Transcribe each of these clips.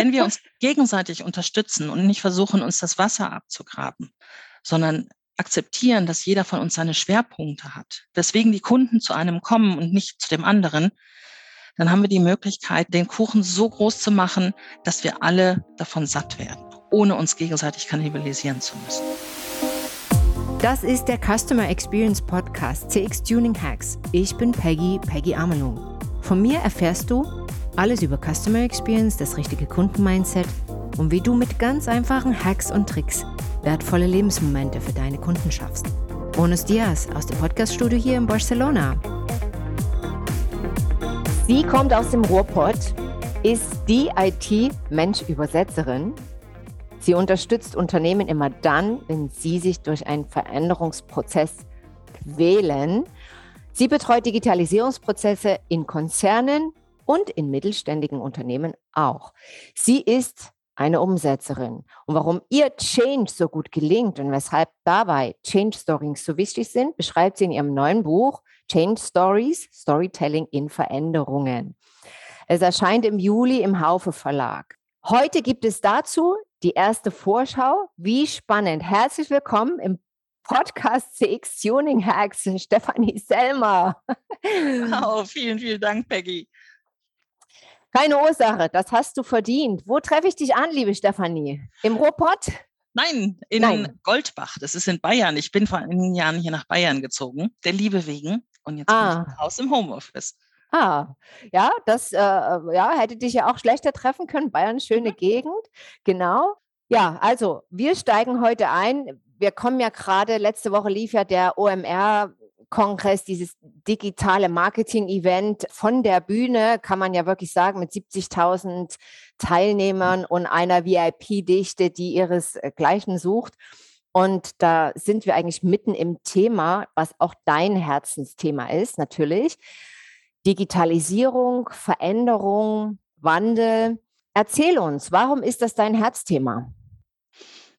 wenn wir uns gegenseitig unterstützen und nicht versuchen, uns das Wasser abzugraben, sondern akzeptieren, dass jeder von uns seine Schwerpunkte hat, weswegen die Kunden zu einem kommen und nicht zu dem anderen, dann haben wir die Möglichkeit, den Kuchen so groß zu machen, dass wir alle davon satt werden, ohne uns gegenseitig kannibalisieren zu müssen. Das ist der Customer Experience Podcast CX Tuning Hacks. Ich bin Peggy, Peggy Amelung. Von mir erfährst du alles über Customer Experience, das richtige Kundenmindset und wie du mit ganz einfachen Hacks und Tricks wertvolle Lebensmomente für deine Kunden schaffst. Buenos Dias aus dem Podcaststudio hier in Barcelona. Sie kommt aus dem Ruhrpott, ist die IT-Mensch-Übersetzerin. Sie unterstützt Unternehmen immer dann, wenn sie sich durch einen Veränderungsprozess quälen. Sie betreut Digitalisierungsprozesse in Konzernen und in mittelständigen Unternehmen auch. Sie ist eine Umsetzerin. Und warum ihr Change so gut gelingt und weshalb dabei Change Stories so wichtig sind, beschreibt sie in ihrem neuen Buch Change Stories, Storytelling in Veränderungen. Es erscheint im Juli im Haufe Verlag. Heute gibt es dazu die erste Vorschau. Wie spannend. Herzlich willkommen im Podcast CX Tuning Hacks, Stefanie Selmer. Wow, vielen, vielen Dank, Peggy. Keine Ursache, das hast du verdient. Wo treffe ich dich an, liebe Stefanie? Im Ruhrpott? Nein, in Nein. Goldbach. Das ist in Bayern. Ich bin vor einigen Jahren hier nach Bayern gezogen, der Liebe wegen. Und jetzt ah. bin ich im Haus im Homeoffice. Ah, ja, das äh, ja, hätte dich ja auch schlechter treffen können. Bayern, schöne mhm. Gegend. Genau. Ja, also wir steigen heute ein. Wir kommen ja gerade, letzte Woche lief ja der OMR Kongress, dieses digitale Marketing-Event von der Bühne, kann man ja wirklich sagen, mit 70.000 Teilnehmern und einer VIP-Dichte, die ihresgleichen sucht. Und da sind wir eigentlich mitten im Thema, was auch dein Herzensthema ist, natürlich. Digitalisierung, Veränderung, Wandel. Erzähl uns, warum ist das dein Herzthema?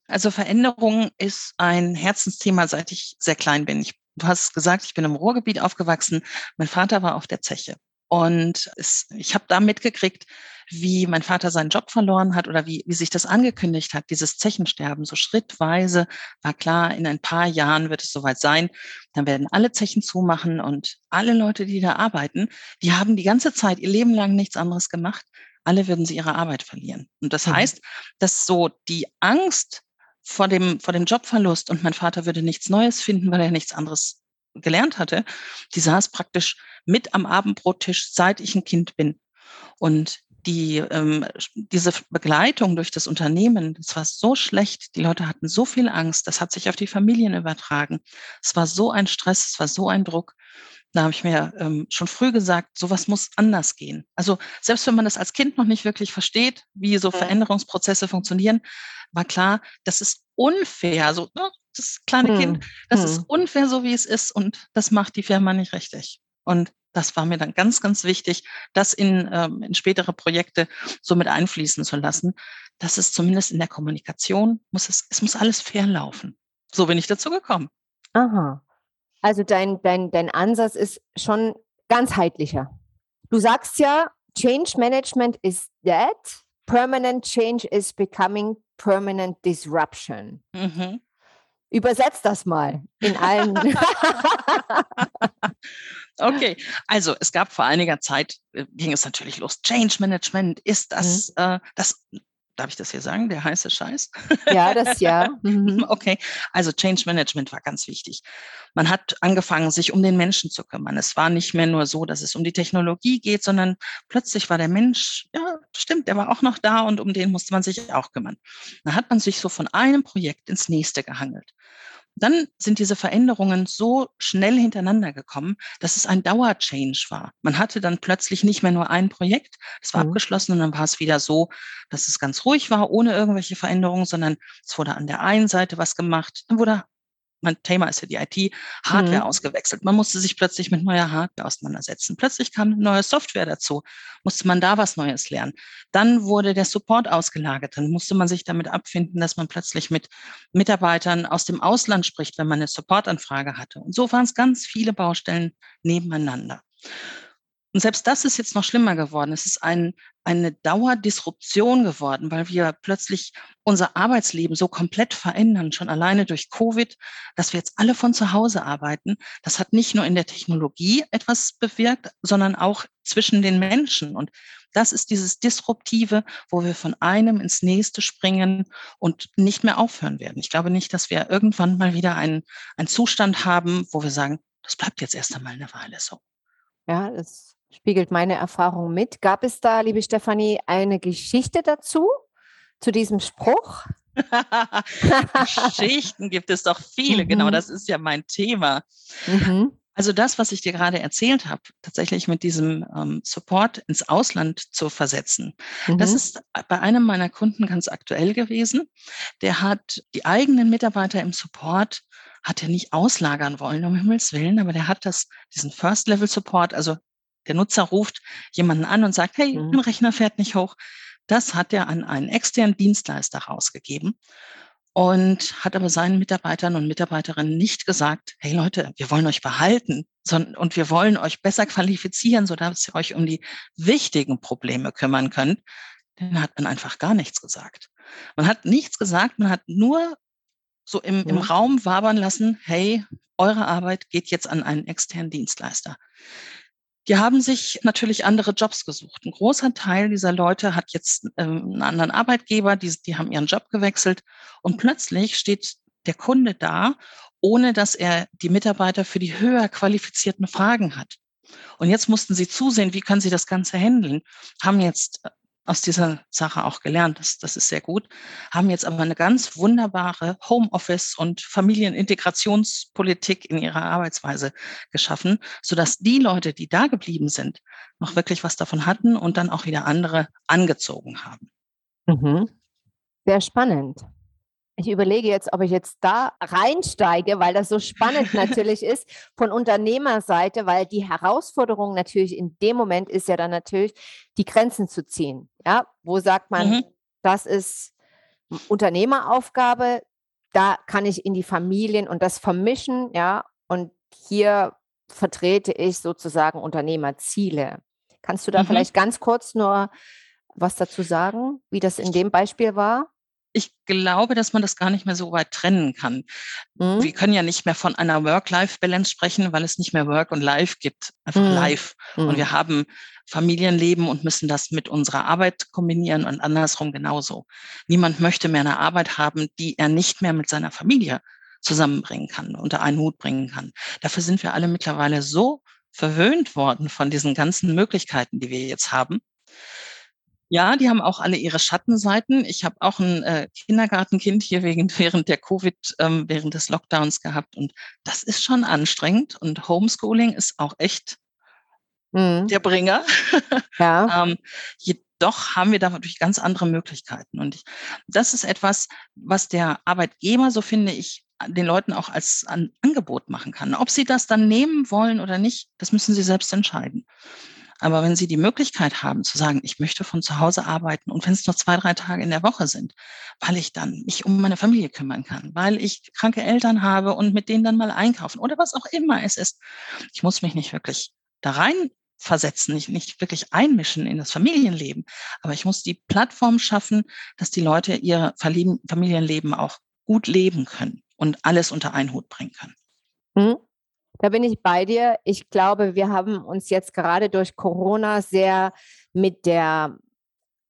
Also Veränderung ist ein Herzensthema, seit ich sehr klein bin. Ich Du hast gesagt, ich bin im Ruhrgebiet aufgewachsen. Mein Vater war auf der Zeche. Und es, ich habe da mitgekriegt, wie mein Vater seinen Job verloren hat oder wie, wie sich das angekündigt hat, dieses Zechensterben. So schrittweise war klar, in ein paar Jahren wird es soweit sein. Dann werden alle Zechen zumachen und alle Leute, die da arbeiten, die haben die ganze Zeit ihr Leben lang nichts anderes gemacht. Alle würden sie ihre Arbeit verlieren. Und das mhm. heißt, dass so die Angst vor dem, vor dem Jobverlust und mein Vater würde nichts Neues finden, weil er nichts anderes gelernt hatte. Die saß praktisch mit am Abendbrottisch, seit ich ein Kind bin. Und die, ähm, diese Begleitung durch das Unternehmen, das war so schlecht. Die Leute hatten so viel Angst. Das hat sich auf die Familien übertragen. Es war so ein Stress, es war so ein Druck. Da habe ich mir ähm, schon früh gesagt, sowas muss anders gehen. Also selbst wenn man das als Kind noch nicht wirklich versteht, wie so Veränderungsprozesse funktionieren, war klar, das ist unfair. So, ne, das kleine hm. Kind, das hm. ist unfair, so wie es ist, und das macht die Firma nicht richtig. Und das war mir dann ganz, ganz wichtig, das in, ähm, in spätere Projekte so mit einfließen zu lassen. Das ist zumindest in der Kommunikation, muss es, es muss alles fair laufen. So bin ich dazu gekommen. Aha. Also dein, dein, dein Ansatz ist schon ganzheitlicher. Du sagst ja, Change Management is dead, permanent change is becoming permanent disruption. Mhm. Übersetzt das mal in allen. okay, also es gab vor einiger Zeit, äh, ging es natürlich los. Change Management ist das, mhm. äh, das darf ich das hier sagen, der heiße Scheiß? Ja, das ja. Mhm. Okay, also Change Management war ganz wichtig. Man hat angefangen, sich um den Menschen zu kümmern. Es war nicht mehr nur so, dass es um die Technologie geht, sondern plötzlich war der Mensch, ja, stimmt, der war auch noch da und um den musste man sich auch kümmern. Dann hat man sich so von einem Projekt ins nächste gehangelt. Dann sind diese Veränderungen so schnell hintereinander gekommen, dass es ein Dauerchange war. Man hatte dann plötzlich nicht mehr nur ein Projekt, es war mhm. abgeschlossen und dann war es wieder so, dass es ganz ruhig war, ohne irgendwelche Veränderungen, sondern es wurde an der einen Seite was gemacht, dann wurde mein Thema ist ja die IT, Hardware mhm. ausgewechselt. Man musste sich plötzlich mit neuer Hardware auseinandersetzen. Plötzlich kam eine neue Software dazu, musste man da was Neues lernen. Dann wurde der Support ausgelagert. Dann musste man sich damit abfinden, dass man plötzlich mit Mitarbeitern aus dem Ausland spricht, wenn man eine Supportanfrage hatte. Und so waren es ganz viele Baustellen nebeneinander. Und selbst das ist jetzt noch schlimmer geworden. Es ist ein, eine Dauerdisruption geworden, weil wir plötzlich unser Arbeitsleben so komplett verändern, schon alleine durch Covid, dass wir jetzt alle von zu Hause arbeiten. Das hat nicht nur in der Technologie etwas bewirkt, sondern auch zwischen den Menschen. Und das ist dieses Disruptive, wo wir von einem ins nächste springen und nicht mehr aufhören werden. Ich glaube nicht, dass wir irgendwann mal wieder einen, einen Zustand haben, wo wir sagen, das bleibt jetzt erst einmal eine Weile so. Ja, das spiegelt meine Erfahrung mit. Gab es da, liebe Stefanie, eine Geschichte dazu, zu diesem Spruch? Geschichten gibt es doch viele, genau, mhm. genau, das ist ja mein Thema. Mhm. Also das, was ich dir gerade erzählt habe, tatsächlich mit diesem ähm, Support ins Ausland zu versetzen, mhm. das ist bei einem meiner Kunden ganz aktuell gewesen. Der hat die eigenen Mitarbeiter im Support hat er nicht auslagern wollen, um Himmels Willen, aber der hat das, diesen First-Level-Support, also der Nutzer ruft jemanden an und sagt, hey, mhm. mein Rechner fährt nicht hoch. Das hat er an einen externen Dienstleister rausgegeben und hat aber seinen Mitarbeitern und Mitarbeiterinnen nicht gesagt, hey Leute, wir wollen euch behalten sondern, und wir wollen euch besser qualifizieren, sodass ihr euch um die wichtigen Probleme kümmern könnt. Dann hat man einfach gar nichts gesagt. Man hat nichts gesagt, man hat nur so im, im Raum wabern lassen, hey, eure Arbeit geht jetzt an einen externen Dienstleister. Die haben sich natürlich andere Jobs gesucht. Ein großer Teil dieser Leute hat jetzt ähm, einen anderen Arbeitgeber, die, die haben ihren Job gewechselt und plötzlich steht der Kunde da, ohne dass er die Mitarbeiter für die höher qualifizierten Fragen hat. Und jetzt mussten sie zusehen, wie können sie das Ganze handeln, haben jetzt aus dieser Sache auch gelernt. Das, das ist sehr gut. Haben jetzt aber eine ganz wunderbare Homeoffice- und Familienintegrationspolitik in ihrer Arbeitsweise geschaffen, sodass die Leute, die da geblieben sind, noch wirklich was davon hatten und dann auch wieder andere angezogen haben. Mhm. Sehr spannend. Ich überlege jetzt, ob ich jetzt da reinsteige, weil das so spannend natürlich ist von Unternehmerseite, weil die Herausforderung natürlich in dem Moment ist ja dann natürlich, die Grenzen zu ziehen. Ja, wo sagt man, mhm. das ist Unternehmeraufgabe, da kann ich in die Familien und das vermischen, ja, und hier vertrete ich sozusagen Unternehmerziele. Kannst du da mhm. vielleicht ganz kurz nur was dazu sagen, wie das in dem Beispiel war? Ich glaube, dass man das gar nicht mehr so weit trennen kann. Mhm. Wir können ja nicht mehr von einer Work-Life-Balance sprechen, weil es nicht mehr Work und Life gibt, einfach mhm. Life. Mhm. Und wir haben Familienleben und müssen das mit unserer Arbeit kombinieren und andersrum genauso. Niemand möchte mehr eine Arbeit haben, die er nicht mehr mit seiner Familie zusammenbringen kann, unter einen Hut bringen kann. Dafür sind wir alle mittlerweile so verwöhnt worden von diesen ganzen Möglichkeiten, die wir jetzt haben, ja, die haben auch alle ihre Schattenseiten. Ich habe auch ein äh, Kindergartenkind hier wegen, während der Covid, ähm, während des Lockdowns gehabt. Und das ist schon anstrengend. Und Homeschooling ist auch echt mhm. der Bringer. Ja. ähm, jedoch haben wir da natürlich ganz andere Möglichkeiten. Und ich, das ist etwas, was der Arbeitgeber, so finde ich, den Leuten auch als ein Angebot machen kann. Ob sie das dann nehmen wollen oder nicht, das müssen sie selbst entscheiden. Aber wenn Sie die Möglichkeit haben zu sagen, ich möchte von zu Hause arbeiten und wenn es nur zwei, drei Tage in der Woche sind, weil ich dann mich um meine Familie kümmern kann, weil ich kranke Eltern habe und mit denen dann mal einkaufen oder was auch immer es ist. Ich muss mich nicht wirklich da rein versetzen, nicht, nicht wirklich einmischen in das Familienleben. Aber ich muss die Plattform schaffen, dass die Leute ihr Familienleben auch gut leben können und alles unter einen Hut bringen können. Mhm. Da bin ich bei dir. Ich glaube, wir haben uns jetzt gerade durch Corona sehr mit der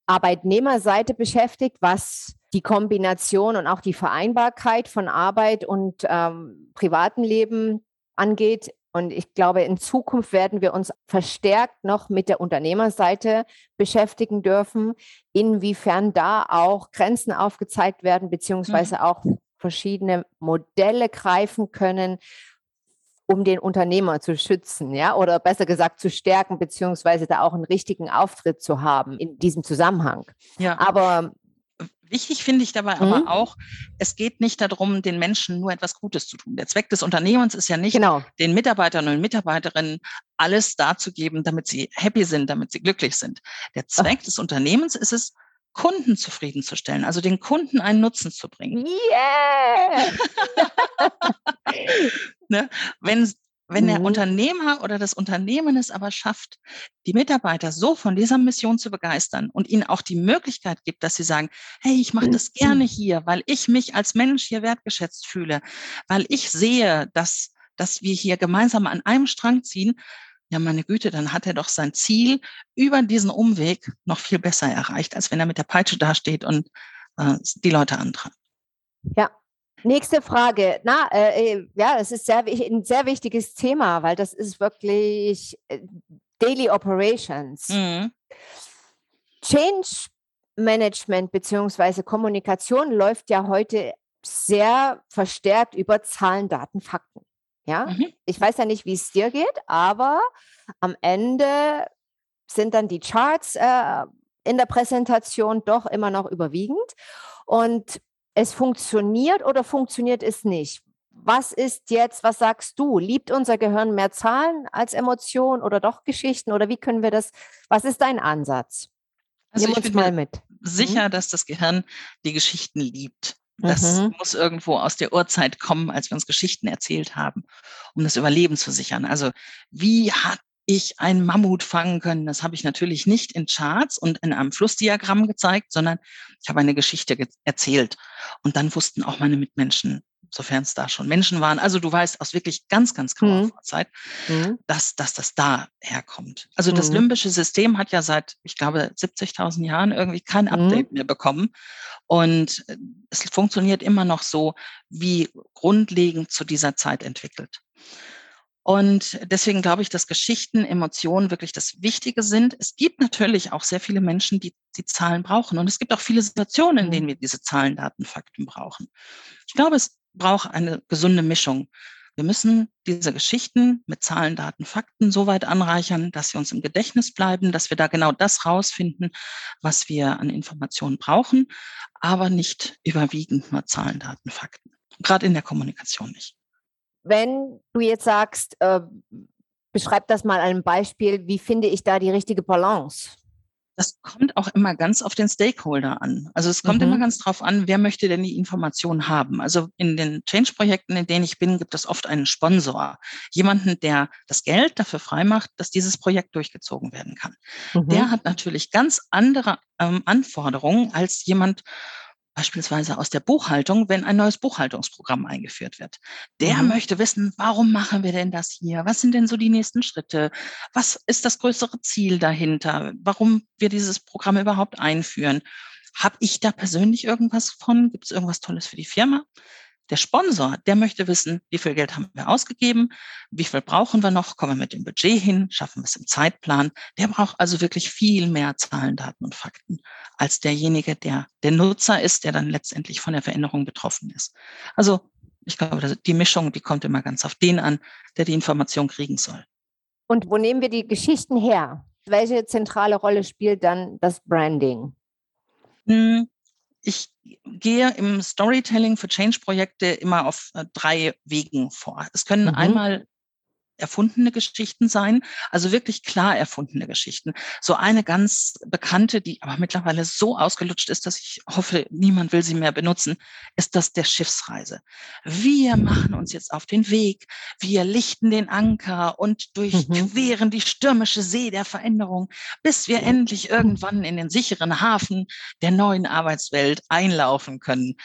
Arbeitnehmerseite beschäftigt, was die Kombination und auch die Vereinbarkeit von Arbeit und ähm, privatem Leben angeht. Und ich glaube, in Zukunft werden wir uns verstärkt noch mit der Unternehmerseite beschäftigen dürfen, inwiefern da auch Grenzen aufgezeigt werden, beziehungsweise mhm. auch verschiedene Modelle greifen können, um den Unternehmer zu schützen, ja, oder besser gesagt zu stärken, beziehungsweise da auch einen richtigen Auftritt zu haben in diesem Zusammenhang. Ja. Aber Wichtig finde ich dabei mhm. aber auch, es geht nicht darum, den Menschen nur etwas Gutes zu tun. Der Zweck des Unternehmens ist ja nicht, genau. den Mitarbeitern und Mitarbeiterinnen alles darzugeben, damit sie happy sind, damit sie glücklich sind. Der Zweck Ach. des Unternehmens ist es, Kunden zufriedenzustellen, also den Kunden einen Nutzen zu bringen. Yeah! ne? wenn, Wenn der mhm. Unternehmer oder das Unternehmen es aber schafft, die Mitarbeiter so von dieser Mission zu begeistern und ihnen auch die Möglichkeit gibt, dass sie sagen, hey, ich mache das gerne hier, weil ich mich als Mensch hier wertgeschätzt fühle, weil ich sehe, dass, dass wir hier gemeinsam an einem Strang ziehen, ja, meine Güte, dann hat er doch sein Ziel über diesen Umweg noch viel besser erreicht, als wenn er mit der Peitsche dasteht und äh, die Leute antreibt. Ja, Nächste Frage. Na, äh, äh, ja, es ist sehr, ein sehr wichtiges Thema, weil das ist wirklich äh, Daily Operations. Mhm. Change Management bzw. Kommunikation läuft ja heute sehr verstärkt über Zahlen, Daten, Fakten. Ja, mhm. ich weiß ja nicht, wie es dir geht, aber am Ende sind dann die Charts äh, in der Präsentation doch immer noch überwiegend. Und es funktioniert oder funktioniert es nicht? Was ist jetzt, was sagst du? Liebt unser Gehirn mehr Zahlen als Emotionen oder doch Geschichten? Oder wie können wir das, was ist dein Ansatz? Also Nimm ich bin mal mit. sicher, mhm. dass das Gehirn die Geschichten liebt. Das mhm. muss irgendwo aus der Urzeit kommen, als wir uns Geschichten erzählt haben, um das Überleben zu sichern. Also wie hat ich ein Mammut fangen können. Das habe ich natürlich nicht in Charts und in einem Flussdiagramm gezeigt, sondern ich habe eine Geschichte erzählt. Und dann wussten auch meine Mitmenschen, sofern es da schon Menschen waren, also du weißt aus wirklich ganz, ganz grauer mhm. Vorzeit, mhm. dass, dass das da herkommt. Also das mhm. limbische System hat ja seit, ich glaube, 70.000 Jahren irgendwie kein mhm. Update mehr bekommen. Und äh, es funktioniert immer noch so, wie grundlegend zu dieser Zeit entwickelt. Und deswegen glaube ich, dass Geschichten, Emotionen wirklich das Wichtige sind. Es gibt natürlich auch sehr viele Menschen, die die Zahlen brauchen. Und es gibt auch viele Situationen, in denen wir diese Zahlen, Daten, Fakten brauchen. Ich glaube, es braucht eine gesunde Mischung. Wir müssen diese Geschichten mit Zahlen, Daten, Fakten so weit anreichern, dass sie uns im Gedächtnis bleiben, dass wir da genau das rausfinden, was wir an Informationen brauchen, aber nicht überwiegend nur Zahlen, Daten, Fakten. Gerade in der Kommunikation nicht wenn du jetzt sagst, äh, beschreib das mal an einem Beispiel, wie finde ich da die richtige Balance? Das kommt auch immer ganz auf den Stakeholder an. Also es kommt mhm. immer ganz drauf an, wer möchte denn die Information haben. Also in den Change-Projekten, in denen ich bin, gibt es oft einen Sponsor. Jemanden, der das Geld dafür freimacht, dass dieses Projekt durchgezogen werden kann. Mhm. Der hat natürlich ganz andere ähm, Anforderungen als jemand, beispielsweise aus der Buchhaltung, wenn ein neues Buchhaltungsprogramm eingeführt wird. Der mhm. möchte wissen, warum machen wir denn das hier? Was sind denn so die nächsten Schritte? Was ist das größere Ziel dahinter? Warum wir dieses Programm überhaupt einführen? Habe ich da persönlich irgendwas von? Gibt es irgendwas Tolles für die Firma? Der Sponsor, der möchte wissen, wie viel Geld haben wir ausgegeben, wie viel brauchen wir noch, kommen wir mit dem Budget hin, schaffen wir es im Zeitplan. Der braucht also wirklich viel mehr Zahlen, Daten und Fakten als derjenige, der der Nutzer ist, der dann letztendlich von der Veränderung betroffen ist. Also ich glaube, die Mischung, die kommt immer ganz auf den an, der die Information kriegen soll. Und wo nehmen wir die Geschichten her? Welche zentrale Rolle spielt dann das Branding? Hm, ich gehe im Storytelling für Change-Projekte immer auf äh, drei Wegen vor. Es können mhm. einmal erfundene Geschichten sein, also wirklich klar erfundene Geschichten. So eine ganz bekannte, die aber mittlerweile so ausgelutscht ist, dass ich hoffe, niemand will sie mehr benutzen, ist das der Schiffsreise. Wir machen uns jetzt auf den Weg, wir lichten den Anker und durchqueren mhm. die stürmische See der Veränderung, bis wir endlich irgendwann in den sicheren Hafen der neuen Arbeitswelt einlaufen können.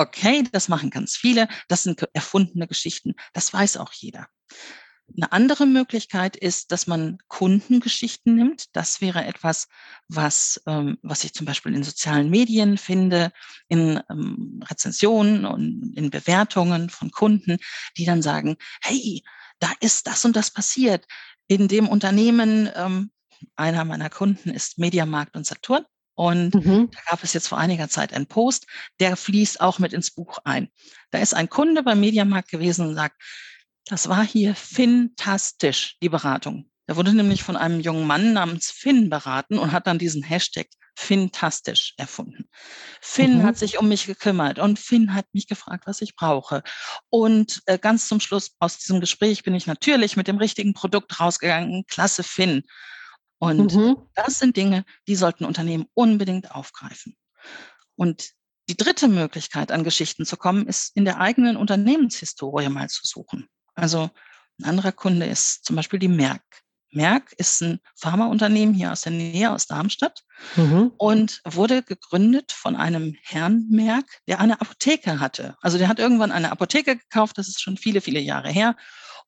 Okay, das machen ganz viele. Das sind erfundene Geschichten. Das weiß auch jeder. Eine andere Möglichkeit ist, dass man Kundengeschichten nimmt. Das wäre etwas, was, ähm, was ich zum Beispiel in sozialen Medien finde, in ähm, Rezensionen und in Bewertungen von Kunden, die dann sagen, hey, da ist das und das passiert. In dem Unternehmen, ähm, einer meiner Kunden ist Mediamarkt und Saturn. Und mhm. da gab es jetzt vor einiger Zeit einen Post, der fließt auch mit ins Buch ein. Da ist ein Kunde beim Mediamarkt gewesen und sagt, das war hier fantastisch, die Beratung. Er wurde nämlich von einem jungen Mann namens Finn beraten und hat dann diesen Hashtag fantastisch erfunden. Finn mhm. hat sich um mich gekümmert und Finn hat mich gefragt, was ich brauche. Und äh, ganz zum Schluss aus diesem Gespräch bin ich natürlich mit dem richtigen Produkt rausgegangen. Klasse Finn. Und mhm. das sind Dinge, die sollten Unternehmen unbedingt aufgreifen. Und die dritte Möglichkeit, an Geschichten zu kommen, ist in der eigenen Unternehmenshistorie mal zu suchen. Also Ein anderer Kunde ist zum Beispiel die Merck. Merck ist ein Pharmaunternehmen hier aus der Nähe, aus Darmstadt mhm. und wurde gegründet von einem Herrn Merck, der eine Apotheke hatte. Also der hat irgendwann eine Apotheke gekauft, das ist schon viele, viele Jahre her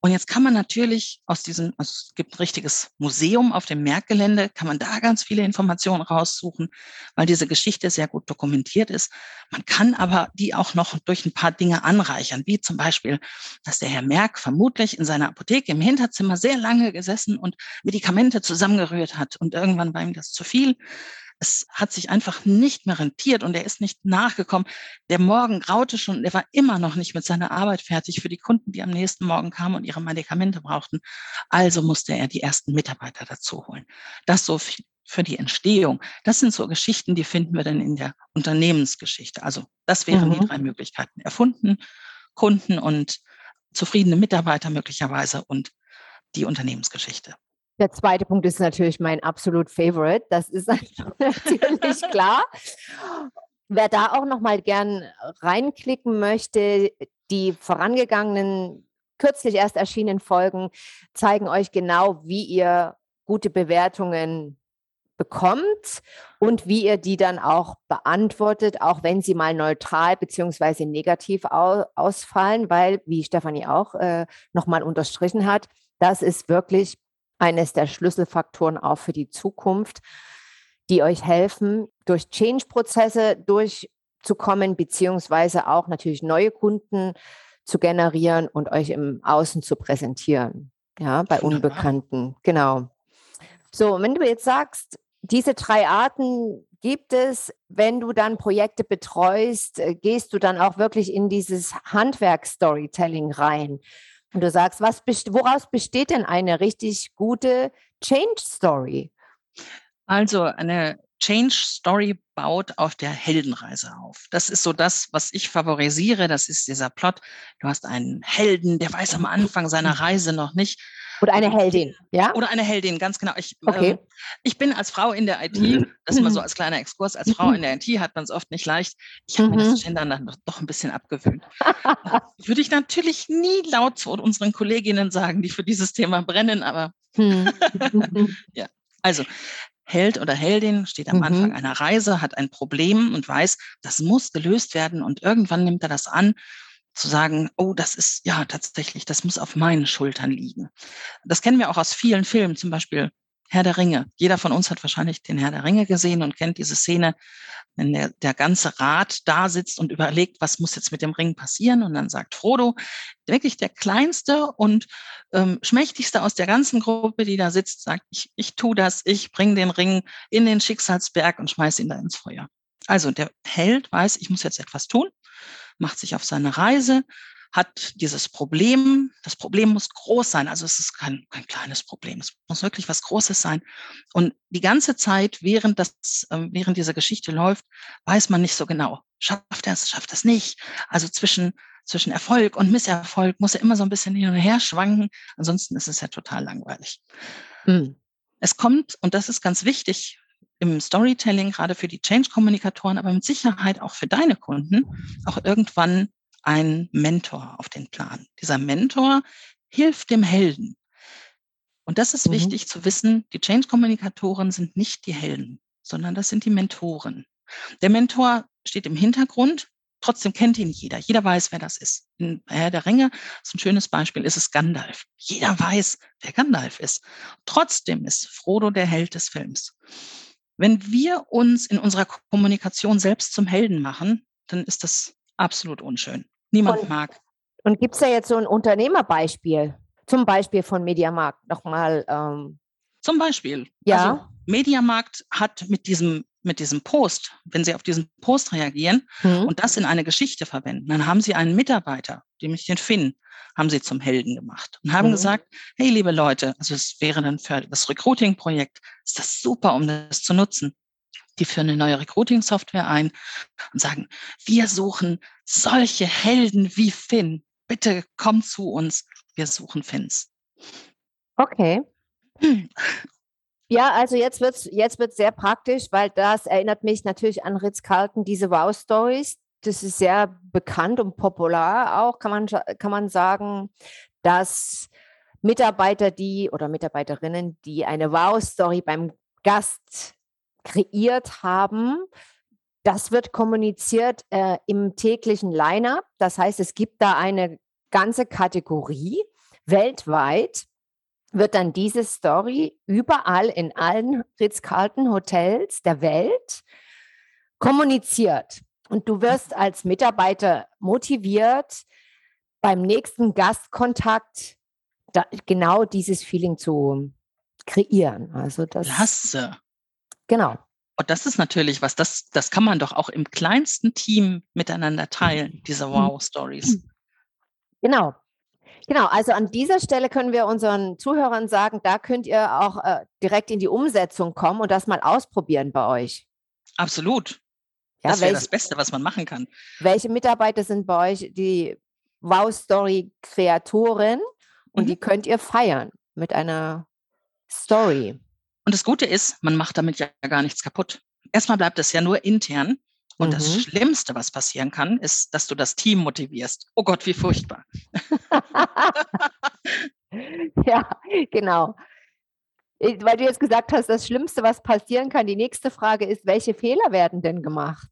und jetzt kann man natürlich aus diesem, also es gibt ein richtiges Museum auf dem Merkgelände, kann man da ganz viele Informationen raussuchen, weil diese Geschichte sehr gut dokumentiert ist. Man kann aber die auch noch durch ein paar Dinge anreichern, wie zum Beispiel, dass der Herr Merck vermutlich in seiner Apotheke im Hinterzimmer sehr lange gesessen und Medikamente zusammengerührt hat und irgendwann war ihm das zu viel es hat sich einfach nicht mehr rentiert und er ist nicht nachgekommen. Der Morgen graute schon und er war immer noch nicht mit seiner Arbeit fertig für die Kunden, die am nächsten Morgen kamen und ihre Medikamente brauchten. Also musste er die ersten Mitarbeiter dazu holen. Das so für die Entstehung. Das sind so Geschichten, die finden wir dann in der Unternehmensgeschichte. Also das wären mhm. die drei Möglichkeiten. Erfunden, Kunden und zufriedene Mitarbeiter möglicherweise und die Unternehmensgeschichte. Der zweite Punkt ist natürlich mein absolut Favorite. Das ist natürlich klar. Wer da auch noch mal gern reinklicken möchte, die vorangegangenen, kürzlich erst erschienenen Folgen zeigen euch genau, wie ihr gute Bewertungen bekommt und wie ihr die dann auch beantwortet, auch wenn sie mal neutral beziehungsweise negativ ausfallen, weil, wie Stefanie auch äh, nochmal unterstrichen hat, das ist wirklich eines der Schlüsselfaktoren auch für die Zukunft, die euch helfen, durch Change-Prozesse durchzukommen, beziehungsweise auch natürlich neue Kunden zu generieren und euch im Außen zu präsentieren. Ja, bei Unbekannten. Genau. So, wenn du jetzt sagst, diese drei Arten gibt es, wenn du dann Projekte betreust, äh, gehst du dann auch wirklich in dieses Handwerk-Storytelling rein. Und du sagst, was, woraus besteht denn eine richtig gute Change Story? Also eine Change Story baut auf der Heldenreise auf. Das ist so das, was ich favorisiere. Das ist dieser Plot. Du hast einen Helden, der weiß am Anfang seiner Reise noch nicht, oder eine Heldin, ja? Oder eine Heldin, ganz genau. Ich, okay. ähm, ich bin als Frau in der IT, das ist mal so als kleiner Exkurs, als Frau in der IT hat man es oft nicht leicht. Ich habe mir das mhm. Gendern dann doch ein bisschen abgewöhnt. Würde ich natürlich nie laut zu unseren Kolleginnen sagen, die für dieses Thema brennen, aber hm. ja. Also Held oder Heldin steht am mhm. Anfang einer Reise, hat ein Problem und weiß, das muss gelöst werden und irgendwann nimmt er das an zu sagen, oh, das ist ja tatsächlich, das muss auf meinen Schultern liegen. Das kennen wir auch aus vielen Filmen, zum Beispiel Herr der Ringe. Jeder von uns hat wahrscheinlich den Herr der Ringe gesehen und kennt diese Szene, wenn der, der ganze Rat da sitzt und überlegt, was muss jetzt mit dem Ring passieren. Und dann sagt Frodo, wirklich der kleinste und ähm, schmächtigste aus der ganzen Gruppe, die da sitzt, sagt, ich, ich tu das, ich bringe den Ring in den Schicksalsberg und schmeiße ihn da ins Feuer. Also der Held weiß, ich muss jetzt etwas tun macht sich auf seine Reise, hat dieses Problem. Das Problem muss groß sein. Also es ist kein, kein kleines Problem. Es muss wirklich was Großes sein. Und die ganze Zeit, während das, äh, während diese Geschichte läuft, weiß man nicht so genau. Schafft er es, schafft er es nicht? Also zwischen, zwischen Erfolg und Misserfolg muss er immer so ein bisschen hin und her schwanken. Ansonsten ist es ja total langweilig. Mhm. Es kommt, und das ist ganz wichtig im Storytelling, gerade für die Change-Kommunikatoren, aber mit Sicherheit auch für deine Kunden, auch irgendwann ein Mentor auf den Plan. Dieser Mentor hilft dem Helden. Und das ist mhm. wichtig zu wissen, die Change-Kommunikatoren sind nicht die Helden, sondern das sind die Mentoren. Der Mentor steht im Hintergrund, trotzdem kennt ihn jeder. Jeder weiß, wer das ist. In Herr der Ringe ist ein schönes Beispiel, ist es Gandalf. Jeder weiß, wer Gandalf ist. Trotzdem ist Frodo der Held des Films. Wenn wir uns in unserer Kommunikation selbst zum Helden machen, dann ist das absolut unschön. Niemand und, mag. Und gibt es da jetzt so ein Unternehmerbeispiel? Zum Beispiel von Mediamarkt nochmal. Ähm, zum Beispiel. Ja. Also, Mediamarkt hat mit diesem, mit diesem Post, wenn Sie auf diesen Post reagieren mhm. und das in eine Geschichte verwenden, dann haben Sie einen Mitarbeiter, nämlich den Finn, haben Sie zum Helden gemacht und haben mhm. gesagt, hey, liebe Leute, also es wäre dann für das Recruiting-Projekt, ist das super, um das zu nutzen. Die führen eine neue Recruiting-Software ein und sagen, wir suchen solche Helden wie Finn. Bitte komm zu uns. Wir suchen Finns. Okay. Hm. Ja, also jetzt wird es jetzt wird's sehr praktisch, weil das erinnert mich natürlich an Ritz-Carlton, diese Wow-Stories. Das ist sehr bekannt und popular auch, kann man, kann man sagen, dass Mitarbeiter, die oder Mitarbeiterinnen, die eine Wow-Story beim Gast kreiert haben. Das wird kommuniziert äh, im täglichen Line-up. Das heißt, es gibt da eine ganze Kategorie weltweit wird dann diese Story überall in allen Ritz-Carlton Hotels der Welt kommuniziert. Und du wirst als Mitarbeiter motiviert, beim nächsten Gastkontakt da, genau dieses Feeling zu kreieren. Also das. Klasse. Genau. Und das ist natürlich was, das, das kann man doch auch im kleinsten Team miteinander teilen, diese mhm. Wow-Stories. Genau. Genau, also an dieser Stelle können wir unseren Zuhörern sagen, da könnt ihr auch äh, direkt in die Umsetzung kommen und das mal ausprobieren bei euch. Absolut. Ja, das wäre das Beste, was man machen kann. Welche Mitarbeiter sind bei euch die Wow-Story-Kreatoren und mhm. die könnt ihr feiern mit einer Story. Und das Gute ist, man macht damit ja gar nichts kaputt. Erstmal bleibt es ja nur intern. Und mhm. das Schlimmste, was passieren kann, ist, dass du das Team motivierst. Oh Gott, wie furchtbar. ja, genau. Weil du jetzt gesagt hast, das Schlimmste, was passieren kann, die nächste Frage ist, welche Fehler werden denn gemacht?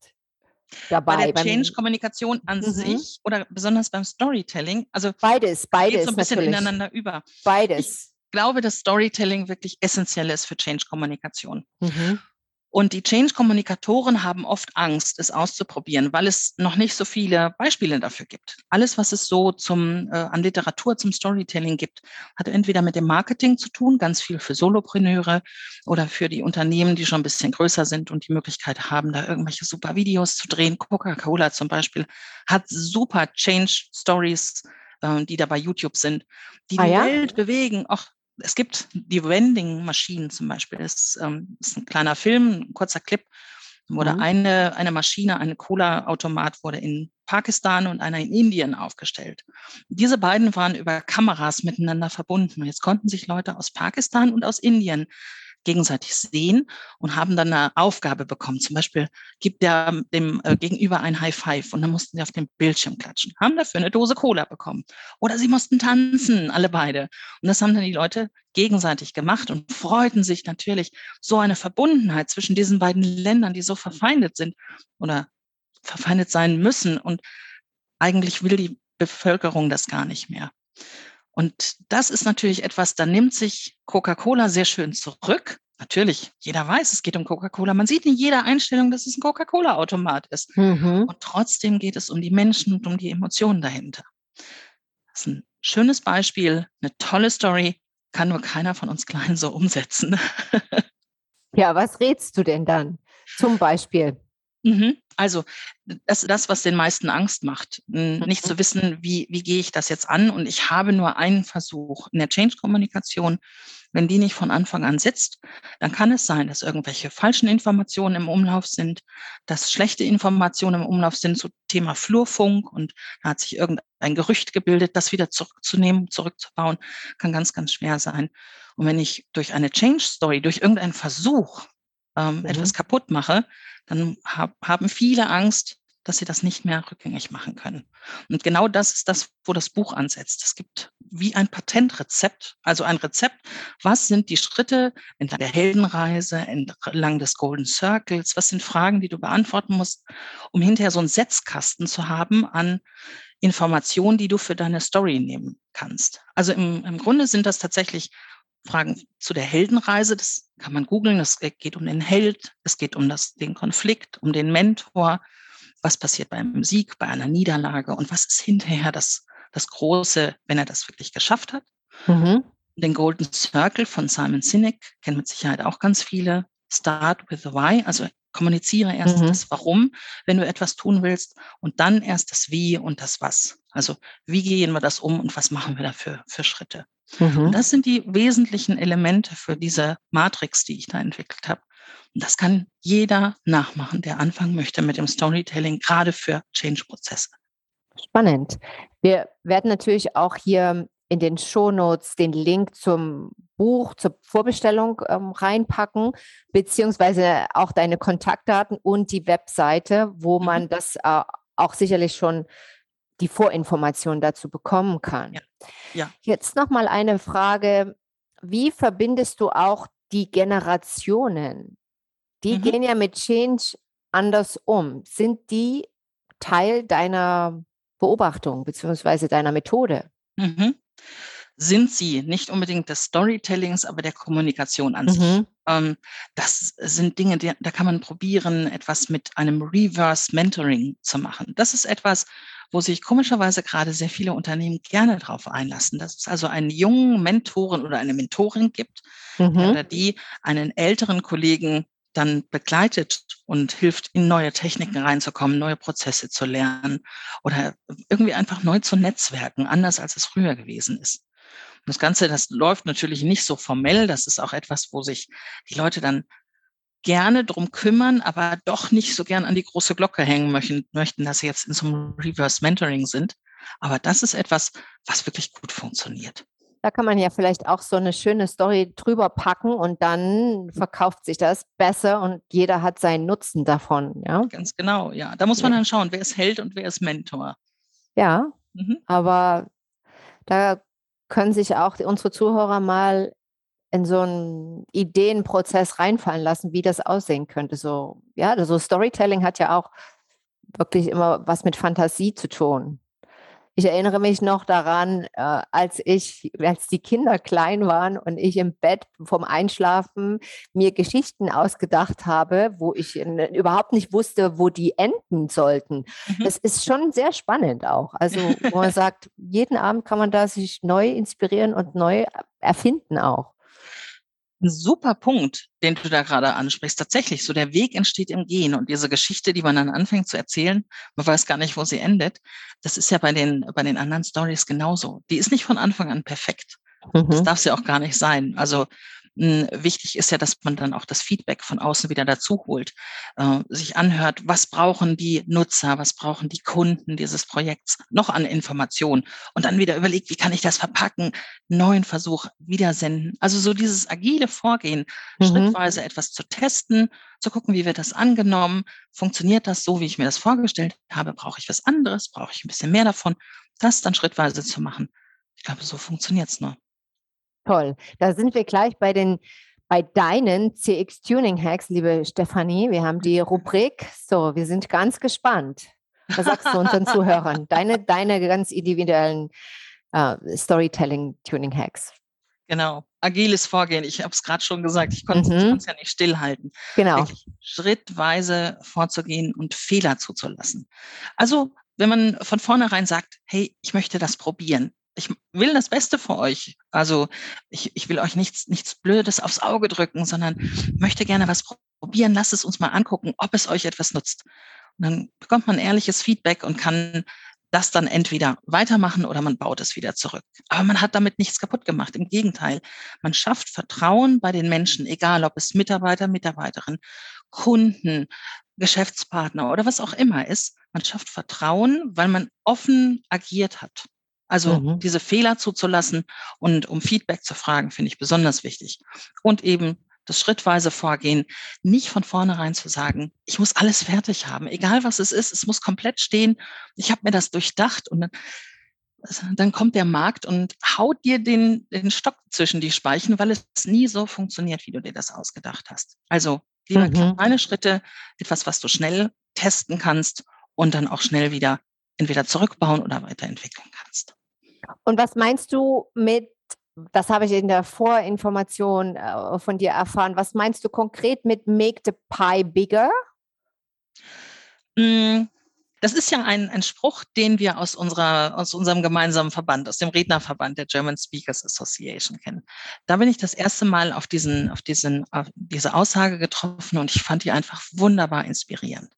Dabei, Bei der Change-Kommunikation an mhm. sich oder besonders beim Storytelling, also beides, beides geht so ein bisschen natürlich. ineinander über. Beides. Ich glaube, dass Storytelling wirklich essentiell ist für Change-Kommunikation. Mhm. Und die Change-Kommunikatoren haben oft Angst, es auszuprobieren, weil es noch nicht so viele Beispiele dafür gibt. Alles, was es so zum, äh, an Literatur zum Storytelling gibt, hat entweder mit dem Marketing zu tun, ganz viel für Solopreneure oder für die Unternehmen, die schon ein bisschen größer sind und die Möglichkeit haben, da irgendwelche super Videos zu drehen. Coca-Cola zum Beispiel hat super Change-Stories, äh, die da bei YouTube sind, die ah, die ja? Welt bewegen. Auch es gibt die Vending-Maschinen zum Beispiel. Das ähm, ist ein kleiner Film, ein kurzer Clip, wurde mhm. eine, eine Maschine, eine Cola-Automat wurde in Pakistan und einer in Indien aufgestellt. Diese beiden waren über Kameras miteinander verbunden. Jetzt konnten sich Leute aus Pakistan und aus Indien gegenseitig sehen und haben dann eine Aufgabe bekommen. Zum Beispiel gibt der dem äh, Gegenüber ein High Five und dann mussten sie auf dem Bildschirm klatschen, haben dafür eine Dose Cola bekommen. Oder sie mussten tanzen, alle beide. Und das haben dann die Leute gegenseitig gemacht und freuten sich natürlich so eine Verbundenheit zwischen diesen beiden Ländern, die so verfeindet sind oder verfeindet sein müssen. Und eigentlich will die Bevölkerung das gar nicht mehr. Und das ist natürlich etwas, da nimmt sich Coca-Cola sehr schön zurück. Natürlich, jeder weiß, es geht um Coca-Cola. Man sieht in jeder Einstellung, dass es ein Coca-Cola-Automat ist. Mhm. Und trotzdem geht es um die Menschen und um die Emotionen dahinter. Das ist ein schönes Beispiel, eine tolle Story, kann nur keiner von uns Kleinen so umsetzen. ja, was rätst du denn dann zum Beispiel? Mhm. Also das ist das, was den meisten Angst macht, nicht zu mhm. wissen, wie, wie gehe ich das jetzt an. Und ich habe nur einen Versuch in der Change-Kommunikation. Wenn die nicht von Anfang an sitzt, dann kann es sein, dass irgendwelche falschen Informationen im Umlauf sind, dass schlechte Informationen im Umlauf sind zu Thema Flurfunk und da hat sich irgendein Gerücht gebildet, das wieder zurückzunehmen, zurückzubauen, kann ganz, ganz schwer sein. Und wenn ich durch eine Change-Story, durch irgendeinen Versuch ähm, mhm. etwas kaputt mache, dann hab, haben viele Angst, dass sie das nicht mehr rückgängig machen können. Und genau das ist das, wo das Buch ansetzt. Es gibt wie ein Patentrezept, also ein Rezept, was sind die Schritte entlang der Heldenreise, entlang des Golden Circles, was sind Fragen, die du beantworten musst, um hinterher so einen Setzkasten zu haben an Informationen, die du für deine Story nehmen kannst. Also im, im Grunde sind das tatsächlich Fragen zu der Heldenreise, das kann man googeln. Es geht um den Held, es geht um das, den Konflikt, um den Mentor. Was passiert beim Sieg, bei einer Niederlage und was ist hinterher das, das Große, wenn er das wirklich geschafft hat? Mhm. Den Golden Circle von Simon Sinek kennen mit Sicherheit auch ganz viele. Start with the Why, also kommuniziere erst mhm. das Warum, wenn du etwas tun willst, und dann erst das Wie und das Was. Also wie gehen wir das um und was machen wir dafür für Schritte? Mhm. Und das sind die wesentlichen Elemente für diese Matrix, die ich da entwickelt habe. Und das kann jeder nachmachen, der anfangen möchte mit dem Storytelling, gerade für Change-Prozesse. Spannend. Wir werden natürlich auch hier in den Shownotes den Link zum Buch, zur Vorbestellung ähm, reinpacken, beziehungsweise auch deine Kontaktdaten und die Webseite, wo mhm. man das äh, auch sicherlich schon die Vorinformation dazu bekommen kann. Ja. ja. Jetzt noch mal eine Frage: Wie verbindest du auch die Generationen? Die mhm. gehen ja mit Change anders um. Sind die Teil deiner Beobachtung bzw. deiner Methode? Mhm. Sind sie nicht unbedingt des Storytellings, aber der Kommunikation an mhm. sich. Ähm, das sind Dinge, die, da kann man probieren, etwas mit einem Reverse Mentoring zu machen. Das ist etwas, wo sich komischerweise gerade sehr viele Unternehmen gerne darauf einlassen, dass es also einen jungen Mentoren oder eine Mentorin gibt, mhm. oder die einen älteren Kollegen dann begleitet und hilft, in neue Techniken reinzukommen, neue Prozesse zu lernen oder irgendwie einfach neu zu netzwerken, anders als es früher gewesen ist. Und das Ganze, das läuft natürlich nicht so formell. Das ist auch etwas, wo sich die Leute dann gerne drum kümmern, aber doch nicht so gern an die große Glocke hängen möchten, möchten, dass sie jetzt in so einem Reverse Mentoring sind. Aber das ist etwas, was wirklich gut funktioniert. Da kann man ja vielleicht auch so eine schöne Story drüber packen und dann verkauft sich das besser und jeder hat seinen Nutzen davon, ja? Ganz genau, ja. Da muss man dann schauen, wer ist Held und wer ist Mentor. Ja, mhm. aber da können sich auch unsere Zuhörer mal in so einen Ideenprozess reinfallen lassen, wie das aussehen könnte. So, ja, so Storytelling hat ja auch wirklich immer was mit Fantasie zu tun. Ich erinnere mich noch daran, äh, als ich, als die Kinder klein waren und ich im Bett vom Einschlafen mir Geschichten ausgedacht habe, wo ich überhaupt nicht wusste, wo die enden sollten. Mhm. Das ist schon sehr spannend auch. Also, wo man sagt, jeden Abend kann man da sich neu inspirieren und neu erfinden auch ein super Punkt, den du da gerade ansprichst. Tatsächlich, so der Weg entsteht im Gehen und diese Geschichte, die man dann anfängt zu erzählen, man weiß gar nicht, wo sie endet. Das ist ja bei den, bei den anderen Stories genauso. Die ist nicht von Anfang an perfekt. Mhm. Das darf sie auch gar nicht sein. Also Wichtig ist ja, dass man dann auch das Feedback von außen wieder dazu holt, äh, sich anhört, was brauchen die Nutzer, was brauchen die Kunden dieses Projekts noch an Informationen und dann wieder überlegt, wie kann ich das verpacken, neuen Versuch wieder senden. Also so dieses agile Vorgehen, mhm. schrittweise etwas zu testen, zu gucken, wie wird das angenommen, funktioniert das so, wie ich mir das vorgestellt habe, brauche ich was anderes, brauche ich ein bisschen mehr davon, das dann schrittweise zu machen. Ich glaube, so funktioniert es nur. Toll. Da sind wir gleich bei den bei deinen CX Tuning Hacks, liebe Stefanie. Wir haben die Rubrik. So, wir sind ganz gespannt. Was sagst du unseren Zuhörern? Deine, deine ganz individuellen uh, Storytelling Tuning Hacks. Genau. Agiles Vorgehen. Ich habe es gerade schon gesagt. Ich konnte es mhm. ja nicht stillhalten. Genau. Wirklich schrittweise vorzugehen und Fehler zuzulassen. Also, wenn man von vornherein sagt, hey, ich möchte das probieren, ich will das Beste für euch. Also ich, ich will euch nichts, nichts Blödes aufs Auge drücken, sondern möchte gerne was probieren. Lasst es uns mal angucken, ob es euch etwas nutzt. Und dann bekommt man ehrliches Feedback und kann das dann entweder weitermachen oder man baut es wieder zurück. Aber man hat damit nichts kaputt gemacht. Im Gegenteil, man schafft Vertrauen bei den Menschen, egal ob es Mitarbeiter, Mitarbeiterin, Kunden, Geschäftspartner oder was auch immer ist. Man schafft Vertrauen, weil man offen agiert hat. Also mhm. diese Fehler zuzulassen und um Feedback zu fragen, finde ich besonders wichtig. Und eben das schrittweise Vorgehen, nicht von vornherein zu sagen, ich muss alles fertig haben, egal was es ist, es muss komplett stehen. Ich habe mir das durchdacht und dann, also dann kommt der Markt und haut dir den, den Stock zwischen die Speichen, weil es nie so funktioniert, wie du dir das ausgedacht hast. Also lieber mhm. kleine Schritte, etwas, was du schnell testen kannst und dann auch schnell wieder entweder zurückbauen oder weiterentwickeln kannst. Und was meinst du mit, das habe ich in der Vorinformation äh, von dir erfahren, was meinst du konkret mit Make the Pie Bigger? Mm, das ist ja ein, ein Spruch, den wir aus, unserer, aus unserem gemeinsamen Verband, aus dem Rednerverband der German Speakers Association kennen. Da bin ich das erste Mal auf, diesen, auf, diesen, auf diese Aussage getroffen und ich fand die einfach wunderbar inspirierend.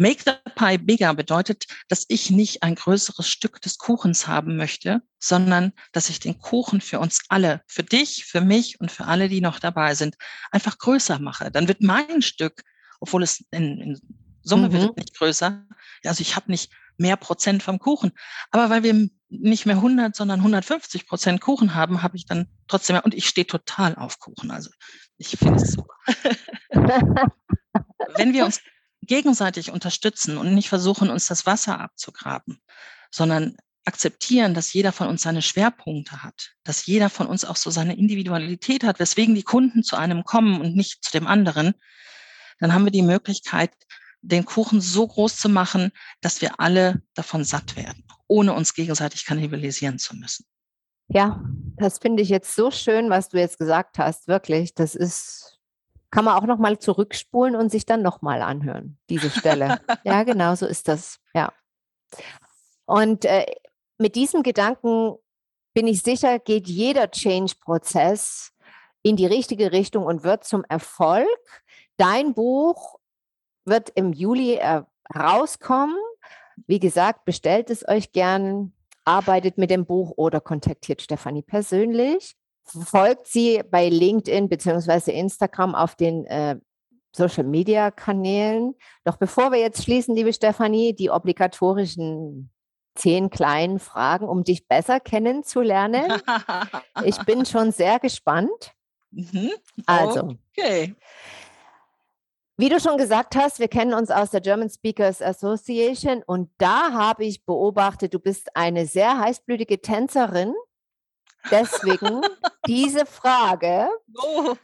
Make the Pie Bigger bedeutet, dass ich nicht ein größeres Stück des Kuchens haben möchte, sondern dass ich den Kuchen für uns alle, für dich, für mich und für alle, die noch dabei sind, einfach größer mache. Dann wird mein Stück, obwohl es in, in Summe mhm. wird nicht größer, also ich habe nicht mehr Prozent vom Kuchen. Aber weil wir nicht mehr 100, sondern 150 Prozent Kuchen haben, habe ich dann trotzdem mehr. Und ich stehe total auf Kuchen. Also ich finde es super. Wenn wir uns gegenseitig unterstützen und nicht versuchen, uns das Wasser abzugraben, sondern akzeptieren, dass jeder von uns seine Schwerpunkte hat, dass jeder von uns auch so seine Individualität hat, weswegen die Kunden zu einem kommen und nicht zu dem anderen, dann haben wir die Möglichkeit, den Kuchen so groß zu machen, dass wir alle davon satt werden, ohne uns gegenseitig kannibalisieren zu müssen. Ja, das finde ich jetzt so schön, was du jetzt gesagt hast. Wirklich, das ist, kann man auch noch mal zurückspulen und sich dann noch mal anhören, diese Stelle. ja, genau so ist das. Ja. Und äh, mit diesem Gedanken bin ich sicher, geht jeder Change-Prozess in die richtige Richtung und wird zum Erfolg. Dein Buch wird im Juli äh, rauskommen. Wie gesagt, bestellt es euch gern, arbeitet mit dem Buch oder kontaktiert Stefanie persönlich. Folgt sie bei LinkedIn bzw. Instagram auf den äh, Social Media Kanälen. Doch bevor wir jetzt schließen, liebe Stefanie, die obligatorischen zehn kleinen Fragen, um dich besser kennenzulernen. ich bin schon sehr gespannt. Mhm. Also, okay. Wie du schon gesagt hast, wir kennen uns aus der German Speakers Association und da habe ich beobachtet, du bist eine sehr heißblütige Tänzerin. Deswegen diese Frage. Oh.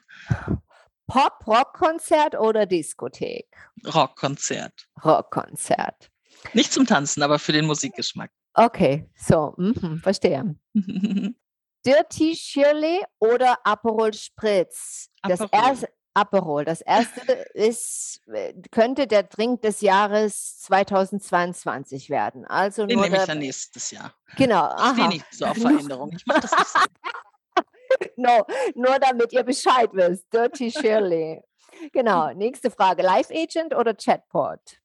Pop-Rock-Konzert oder Diskothek? Rockkonzert. Rockkonzert. Nicht zum Tanzen, aber für den Musikgeschmack. Okay, so, mh, verstehe. Dirty Shirley oder Aperol Spritz? Das erste, Aperol. Das erste ist, äh, könnte der Drink des Jahres 2022 werden. Also Den nur nehme ich dann nächstes Jahr. Genau. Ich stehe nicht so auf Veränderung. Ich mache das nicht so. no, nur damit ihr Bescheid wisst. Dirty Shirley. Genau. Nächste Frage. Live Agent oder Chatbot?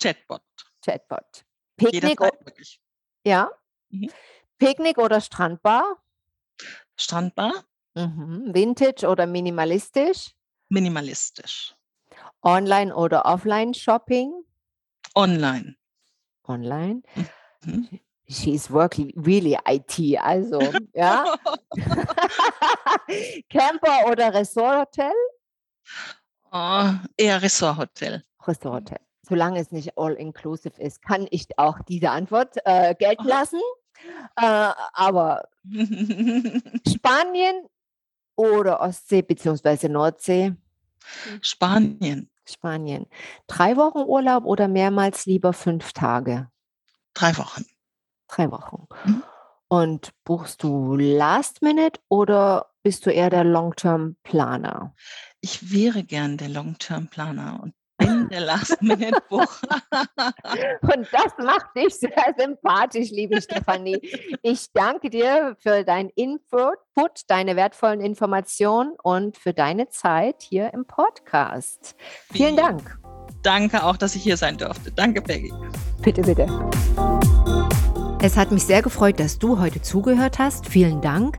Chatbot. Chatbot. Picknick. Ja. Mhm. Picknick oder Strandbar? Strandbar. Mhm. Vintage oder minimalistisch? Minimalistisch. Online oder Offline Shopping? Online. Online. Mhm. She's working really IT, also ja. Camper oder Resort-Hotel? Oh, eher Resort-Hotel. Resort-Hotel. Solange es nicht all-inclusive ist, kann ich auch diese Antwort äh, gelten oh. lassen. Äh, aber Spanien oder Ostsee bzw. Nordsee? Spanien. Spanien. Drei Wochen Urlaub oder mehrmals lieber fünf Tage? Drei Wochen. Drei Wochen. Mhm. Und buchst du Last Minute oder bist du eher der Long-Term-Planer? Ich wäre gern der Long-Term-Planer und in der Last-Minute-Buch. Und das macht dich sehr sympathisch, liebe Stefanie. Ich danke dir für dein Input, deine wertvollen Informationen und für deine Zeit hier im Podcast. Vielen Dank. Danke auch, dass ich hier sein durfte. Danke, Peggy. Bitte, bitte. Es hat mich sehr gefreut, dass du heute zugehört hast. Vielen Dank.